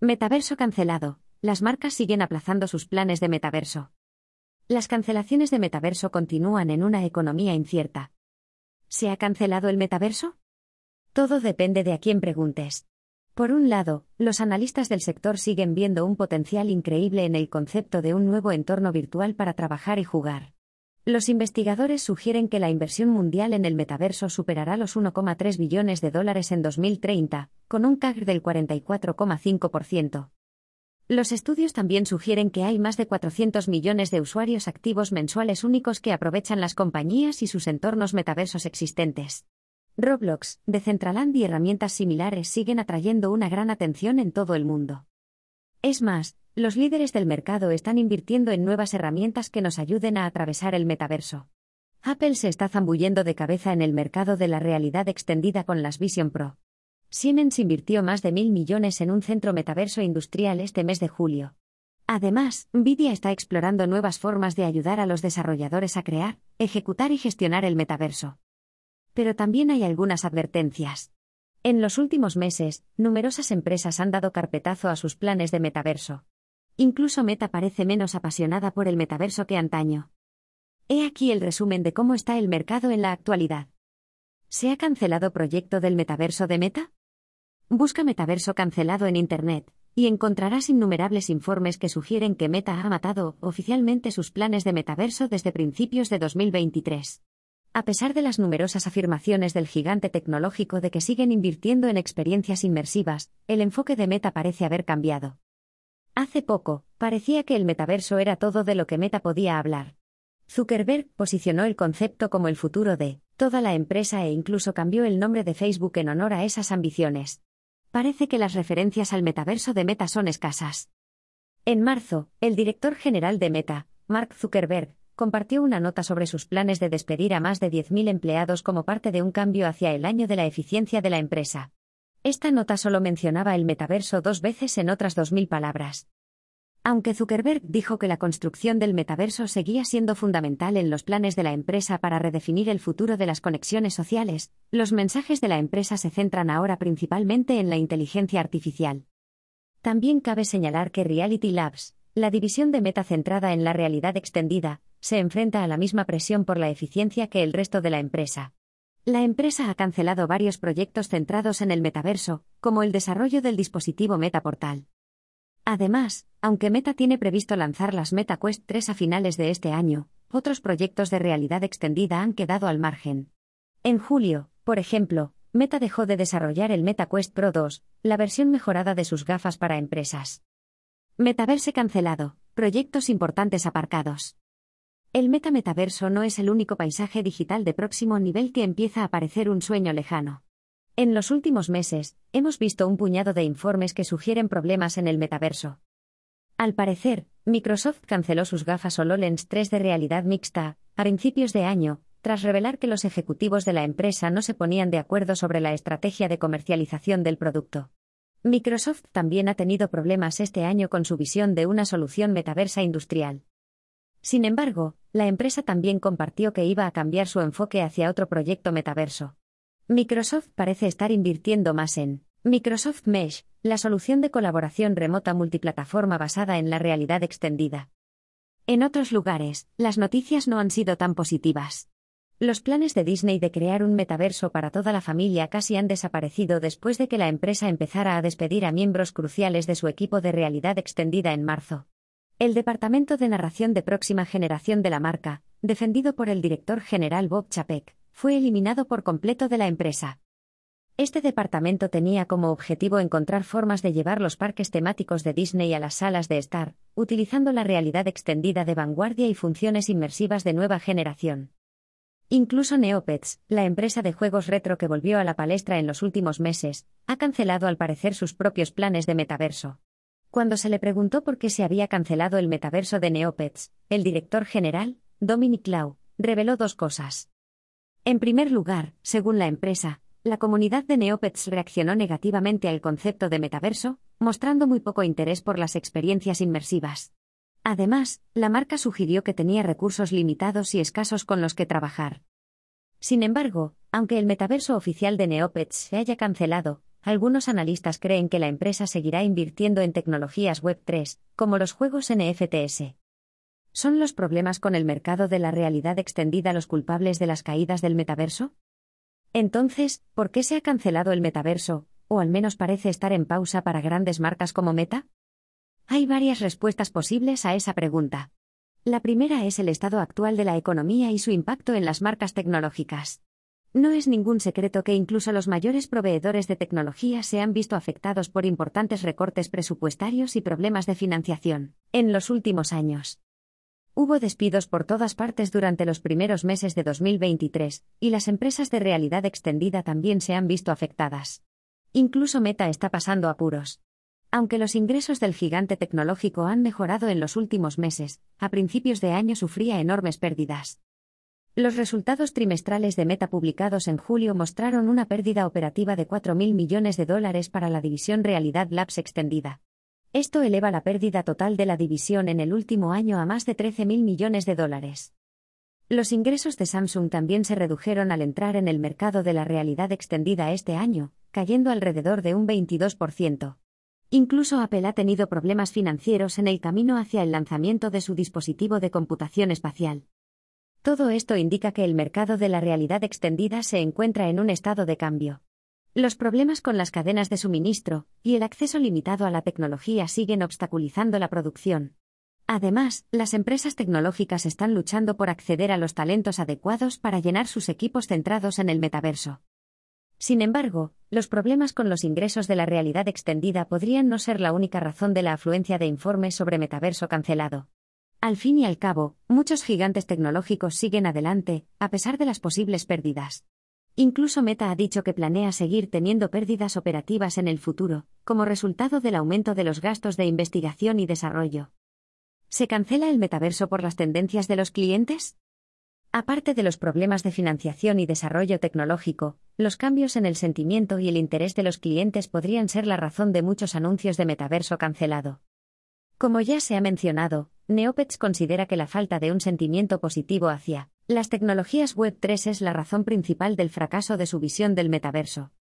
Metaverso cancelado. Las marcas siguen aplazando sus planes de metaverso. Las cancelaciones de metaverso continúan en una economía incierta. ¿Se ha cancelado el metaverso? Todo depende de a quién preguntes. Por un lado, los analistas del sector siguen viendo un potencial increíble en el concepto de un nuevo entorno virtual para trabajar y jugar. Los investigadores sugieren que la inversión mundial en el metaverso superará los 1,3 billones de dólares en 2030, con un CAGR del 44,5%. Los estudios también sugieren que hay más de 400 millones de usuarios activos mensuales únicos que aprovechan las compañías y sus entornos metaversos existentes. Roblox, Decentraland y herramientas similares siguen atrayendo una gran atención en todo el mundo. Es más, los líderes del mercado están invirtiendo en nuevas herramientas que nos ayuden a atravesar el metaverso. Apple se está zambullendo de cabeza en el mercado de la realidad extendida con las Vision Pro. Siemens invirtió más de mil millones en un centro metaverso industrial este mes de julio. Además, Nvidia está explorando nuevas formas de ayudar a los desarrolladores a crear, ejecutar y gestionar el metaverso. Pero también hay algunas advertencias. En los últimos meses, numerosas empresas han dado carpetazo a sus planes de metaverso. Incluso Meta parece menos apasionada por el metaverso que antaño. He aquí el resumen de cómo está el mercado en la actualidad. ¿Se ha cancelado proyecto del metaverso de Meta? Busca metaverso cancelado en Internet, y encontrarás innumerables informes que sugieren que Meta ha matado oficialmente sus planes de metaverso desde principios de 2023. A pesar de las numerosas afirmaciones del gigante tecnológico de que siguen invirtiendo en experiencias inmersivas, el enfoque de Meta parece haber cambiado. Hace poco, parecía que el metaverso era todo de lo que Meta podía hablar. Zuckerberg posicionó el concepto como el futuro de toda la empresa e incluso cambió el nombre de Facebook en honor a esas ambiciones. Parece que las referencias al metaverso de Meta son escasas. En marzo, el director general de Meta, Mark Zuckerberg, compartió una nota sobre sus planes de despedir a más de 10.000 empleados como parte de un cambio hacia el año de la eficiencia de la empresa. Esta nota solo mencionaba el metaverso dos veces en otras dos mil palabras. Aunque Zuckerberg dijo que la construcción del metaverso seguía siendo fundamental en los planes de la empresa para redefinir el futuro de las conexiones sociales, los mensajes de la empresa se centran ahora principalmente en la inteligencia artificial. También cabe señalar que Reality Labs, la división de Meta centrada en la realidad extendida, se enfrenta a la misma presión por la eficiencia que el resto de la empresa. La empresa ha cancelado varios proyectos centrados en el metaverso, como el desarrollo del dispositivo MetaPortal. Además, aunque Meta tiene previsto lanzar las MetaQuest 3 a finales de este año, otros proyectos de realidad extendida han quedado al margen. En julio, por ejemplo, Meta dejó de desarrollar el MetaQuest Pro 2, la versión mejorada de sus gafas para empresas. Metaverse cancelado, proyectos importantes aparcados. El metametaverso no es el único paisaje digital de próximo nivel que empieza a parecer un sueño lejano. En los últimos meses, hemos visto un puñado de informes que sugieren problemas en el metaverso. Al parecer, Microsoft canceló sus gafas HoloLens 3 de realidad mixta, a principios de año, tras revelar que los ejecutivos de la empresa no se ponían de acuerdo sobre la estrategia de comercialización del producto. Microsoft también ha tenido problemas este año con su visión de una solución metaversa industrial. Sin embargo, la empresa también compartió que iba a cambiar su enfoque hacia otro proyecto metaverso. Microsoft parece estar invirtiendo más en Microsoft Mesh, la solución de colaboración remota multiplataforma basada en la realidad extendida. En otros lugares, las noticias no han sido tan positivas. Los planes de Disney de crear un metaverso para toda la familia casi han desaparecido después de que la empresa empezara a despedir a miembros cruciales de su equipo de realidad extendida en marzo. El Departamento de Narración de Próxima Generación de la marca, defendido por el director general Bob Chapek, fue eliminado por completo de la empresa. Este departamento tenía como objetivo encontrar formas de llevar los parques temáticos de Disney a las salas de estar, utilizando la realidad extendida de vanguardia y funciones inmersivas de nueva generación. Incluso Neopets, la empresa de juegos retro que volvió a la palestra en los últimos meses, ha cancelado al parecer sus propios planes de metaverso. Cuando se le preguntó por qué se había cancelado el metaverso de Neopets, el director general, Dominic Lau, reveló dos cosas. En primer lugar, según la empresa, la comunidad de Neopets reaccionó negativamente al concepto de metaverso, mostrando muy poco interés por las experiencias inmersivas. Además, la marca sugirió que tenía recursos limitados y escasos con los que trabajar. Sin embargo, aunque el metaverso oficial de Neopets se haya cancelado, algunos analistas creen que la empresa seguirá invirtiendo en tecnologías Web 3, como los juegos NFTs. ¿Son los problemas con el mercado de la realidad extendida los culpables de las caídas del metaverso? Entonces, ¿por qué se ha cancelado el metaverso, o al menos parece estar en pausa para grandes marcas como Meta? Hay varias respuestas posibles a esa pregunta. La primera es el estado actual de la economía y su impacto en las marcas tecnológicas. No es ningún secreto que incluso los mayores proveedores de tecnología se han visto afectados por importantes recortes presupuestarios y problemas de financiación en los últimos años. Hubo despidos por todas partes durante los primeros meses de 2023, y las empresas de realidad extendida también se han visto afectadas. Incluso Meta está pasando apuros. Aunque los ingresos del gigante tecnológico han mejorado en los últimos meses, a principios de año sufría enormes pérdidas. Los resultados trimestrales de Meta publicados en julio mostraron una pérdida operativa de 4.000 millones de dólares para la división Realidad Labs extendida. Esto eleva la pérdida total de la división en el último año a más de 13.000 millones de dólares. Los ingresos de Samsung también se redujeron al entrar en el mercado de la realidad extendida este año, cayendo alrededor de un 22%. Incluso Apple ha tenido problemas financieros en el camino hacia el lanzamiento de su dispositivo de computación espacial. Todo esto indica que el mercado de la realidad extendida se encuentra en un estado de cambio. Los problemas con las cadenas de suministro y el acceso limitado a la tecnología siguen obstaculizando la producción. Además, las empresas tecnológicas están luchando por acceder a los talentos adecuados para llenar sus equipos centrados en el metaverso. Sin embargo, los problemas con los ingresos de la realidad extendida podrían no ser la única razón de la afluencia de informes sobre metaverso cancelado. Al fin y al cabo, muchos gigantes tecnológicos siguen adelante, a pesar de las posibles pérdidas. Incluso Meta ha dicho que planea seguir teniendo pérdidas operativas en el futuro, como resultado del aumento de los gastos de investigación y desarrollo. ¿Se cancela el metaverso por las tendencias de los clientes? Aparte de los problemas de financiación y desarrollo tecnológico, los cambios en el sentimiento y el interés de los clientes podrían ser la razón de muchos anuncios de metaverso cancelado. Como ya se ha mencionado, Neopets considera que la falta de un sentimiento positivo hacia las tecnologías Web 3 es la razón principal del fracaso de su visión del metaverso.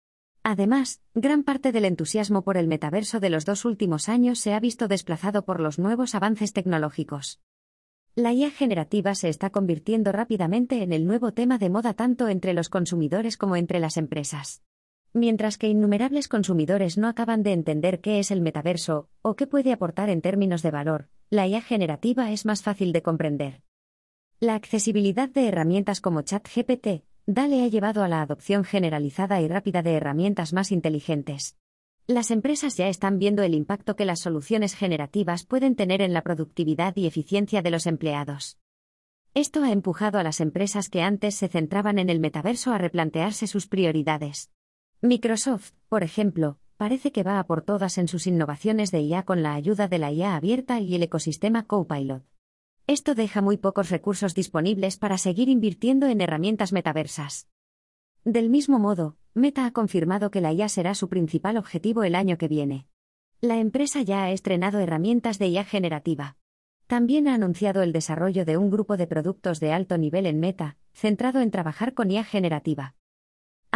Además, gran parte del entusiasmo por el metaverso de los dos últimos años se ha visto desplazado por los nuevos avances tecnológicos. La IA generativa se está convirtiendo rápidamente en el nuevo tema de moda tanto entre los consumidores como entre las empresas. Mientras que innumerables consumidores no acaban de entender qué es el metaverso o qué puede aportar en términos de valor, la IA generativa es más fácil de comprender. La accesibilidad de herramientas como ChatGPT, DALE ha llevado a la adopción generalizada y rápida de herramientas más inteligentes. Las empresas ya están viendo el impacto que las soluciones generativas pueden tener en la productividad y eficiencia de los empleados. Esto ha empujado a las empresas que antes se centraban en el metaverso a replantearse sus prioridades. Microsoft, por ejemplo, parece que va a por todas en sus innovaciones de IA con la ayuda de la IA abierta y el ecosistema Copilot. Esto deja muy pocos recursos disponibles para seguir invirtiendo en herramientas metaversas. Del mismo modo, Meta ha confirmado que la IA será su principal objetivo el año que viene. La empresa ya ha estrenado herramientas de IA generativa. También ha anunciado el desarrollo de un grupo de productos de alto nivel en Meta, centrado en trabajar con IA generativa.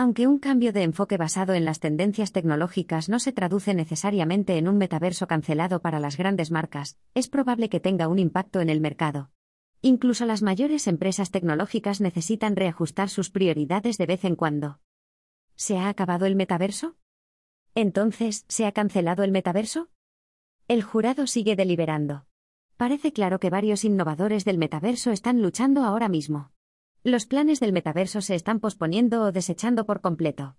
Aunque un cambio de enfoque basado en las tendencias tecnológicas no se traduce necesariamente en un metaverso cancelado para las grandes marcas, es probable que tenga un impacto en el mercado. Incluso las mayores empresas tecnológicas necesitan reajustar sus prioridades de vez en cuando. ¿Se ha acabado el metaverso? Entonces, ¿se ha cancelado el metaverso? El jurado sigue deliberando. Parece claro que varios innovadores del metaverso están luchando ahora mismo. Los planes del metaverso se están posponiendo o desechando por completo.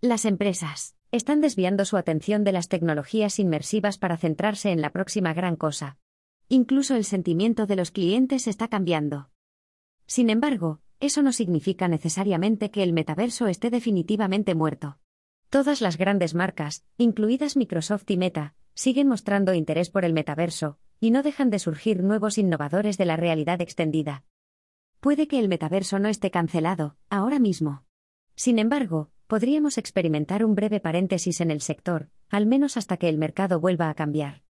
Las empresas están desviando su atención de las tecnologías inmersivas para centrarse en la próxima gran cosa. Incluso el sentimiento de los clientes está cambiando. Sin embargo, eso no significa necesariamente que el metaverso esté definitivamente muerto. Todas las grandes marcas, incluidas Microsoft y Meta, siguen mostrando interés por el metaverso, y no dejan de surgir nuevos innovadores de la realidad extendida. Puede que el metaverso no esté cancelado, ahora mismo. Sin embargo, podríamos experimentar un breve paréntesis en el sector, al menos hasta que el mercado vuelva a cambiar.